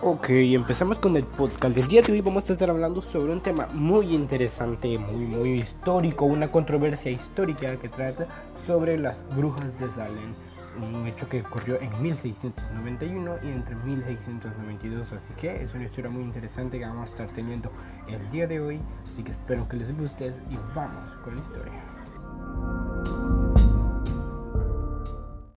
Ok, empezamos con el podcast. El día de hoy vamos a estar hablando sobre un tema muy interesante, muy, muy histórico, una controversia histórica que trata sobre las brujas de Salem. Un hecho que ocurrió en 1691 y entre 1692. Así que es una historia muy interesante que vamos a estar teniendo el día de hoy. Así que espero que les guste y vamos con la historia.